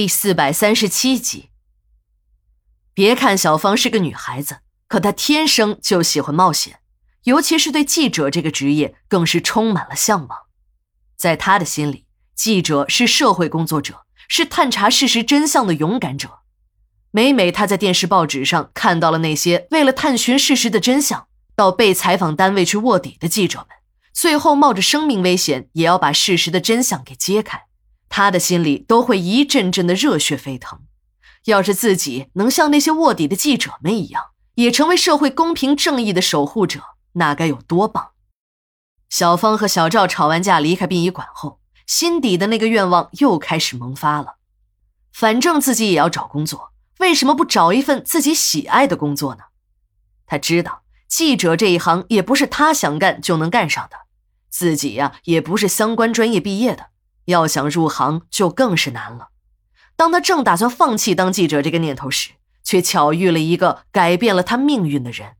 第四百三十七集。别看小芳是个女孩子，可她天生就喜欢冒险，尤其是对记者这个职业，更是充满了向往。在她的心里，记者是社会工作者，是探查事实真相的勇敢者。每每她在电视、报纸上看到了那些为了探寻事实的真相，到被采访单位去卧底的记者们，最后冒着生命危险也要把事实的真相给揭开。他的心里都会一阵阵的热血沸腾。要是自己能像那些卧底的记者们一样，也成为社会公平正义的守护者，那该有多棒！小芳和小赵吵完架离开殡仪馆后，心底的那个愿望又开始萌发了。反正自己也要找工作，为什么不找一份自己喜爱的工作呢？他知道记者这一行也不是他想干就能干上的，自己呀也不是相关专业毕业的。要想入行就更是难了。当他正打算放弃当记者这个念头时，却巧遇了一个改变了他命运的人。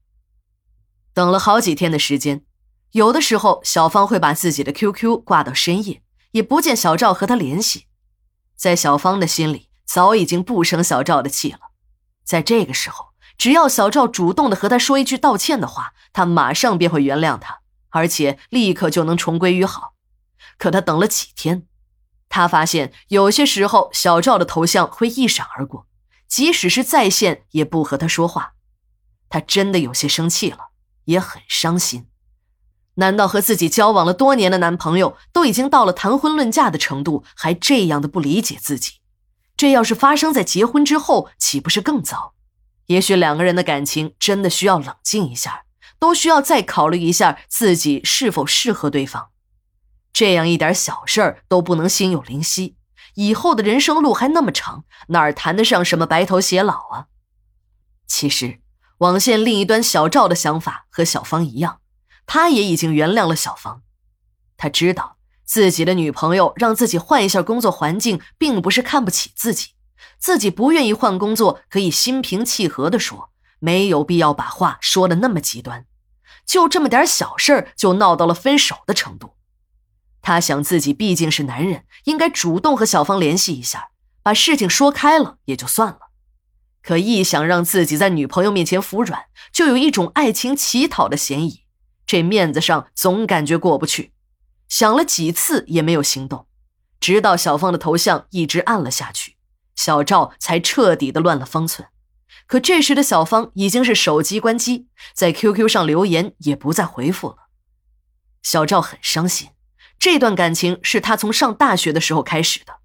等了好几天的时间，有的时候小芳会把自己的 QQ 挂到深夜，也不见小赵和他联系。在小芳的心里，早已经不生小赵的气了。在这个时候，只要小赵主动的和他说一句道歉的话，他马上便会原谅他，而且立刻就能重归于好。可他等了几天。他发现有些时候，小赵的头像会一闪而过，即使是在线，也不和他说话。他真的有些生气了，也很伤心。难道和自己交往了多年的男朋友都已经到了谈婚论嫁的程度，还这样的不理解自己？这要是发生在结婚之后，岂不是更糟？也许两个人的感情真的需要冷静一下，都需要再考虑一下自己是否适合对方。这样一点小事儿都不能心有灵犀，以后的人生路还那么长，哪儿谈得上什么白头偕老啊？其实，网线另一端小赵的想法和小芳一样，他也已经原谅了小芳。他知道自己的女朋友让自己换一下工作环境，并不是看不起自己，自己不愿意换工作，可以心平气和地说，没有必要把话说的那么极端。就这么点小事儿，就闹到了分手的程度。他想自己毕竟是男人，应该主动和小芳联系一下，把事情说开了也就算了。可一想让自己在女朋友面前服软，就有一种爱情乞讨的嫌疑，这面子上总感觉过不去。想了几次也没有行动，直到小芳的头像一直按了下去，小赵才彻底的乱了方寸。可这时的小芳已经是手机关机，在 QQ 上留言也不再回复了。小赵很伤心。这段感情是他从上大学的时候开始的，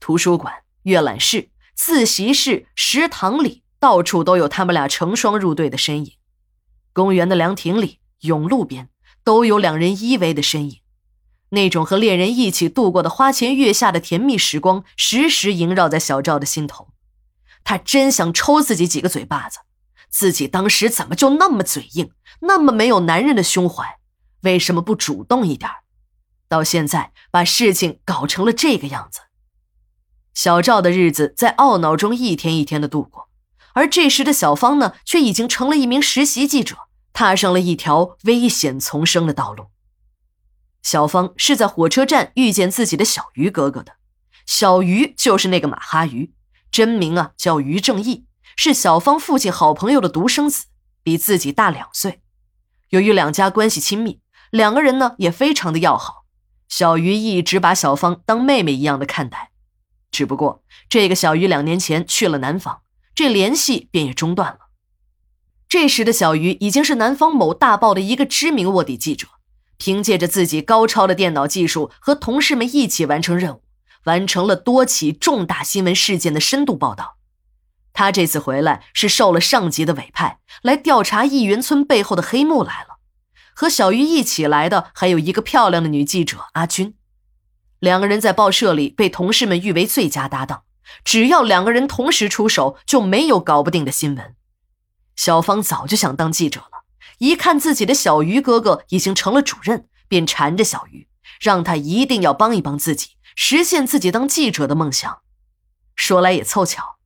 图书馆、阅览室、自习室、食堂里，到处都有他们俩成双入对的身影。公园的凉亭里、甬路边，都有两人依偎的身影。那种和恋人一起度过的花前月下的甜蜜时光，时时萦绕在小赵的心头。他真想抽自己几个嘴巴子，自己当时怎么就那么嘴硬，那么没有男人的胸怀？为什么不主动一点？到现在，把事情搞成了这个样子。小赵的日子在懊恼中一天一天的度过，而这时的小芳呢，却已经成了一名实习记者，踏上了一条危险丛生的道路。小芳是在火车站遇见自己的小鱼哥哥的，小鱼就是那个马哈鱼，真名啊叫于正义，是小芳父亲好朋友的独生子，比自己大两岁。由于两家关系亲密，两个人呢也非常的要好。小鱼一直把小芳当妹妹一样的看待，只不过这个小鱼两年前去了南方，这联系便也中断了。这时的小鱼已经是南方某大报的一个知名卧底记者，凭借着自己高超的电脑技术，和同事们一起完成任务，完成了多起重大新闻事件的深度报道。他这次回来是受了上级的委派，来调查亿元村背后的黑幕来了。和小鱼一起来的还有一个漂亮的女记者阿军，两个人在报社里被同事们誉为最佳搭档。只要两个人同时出手，就没有搞不定的新闻。小芳早就想当记者了，一看自己的小鱼哥哥已经成了主任，便缠着小鱼，让他一定要帮一帮自己，实现自己当记者的梦想。说来也凑巧，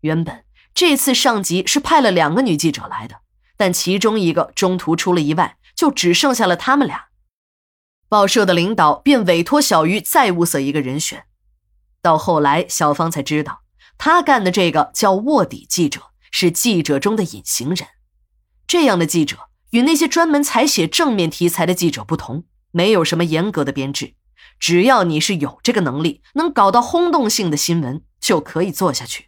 原本这次上级是派了两个女记者来的，但其中一个中途出了意外。就只剩下了他们俩，报社的领导便委托小鱼再物色一个人选。到后来，小芳才知道，他干的这个叫卧底记者，是记者中的隐形人。这样的记者与那些专门采写正面题材的记者不同，没有什么严格的编制，只要你是有这个能力，能搞到轰动性的新闻，就可以做下去。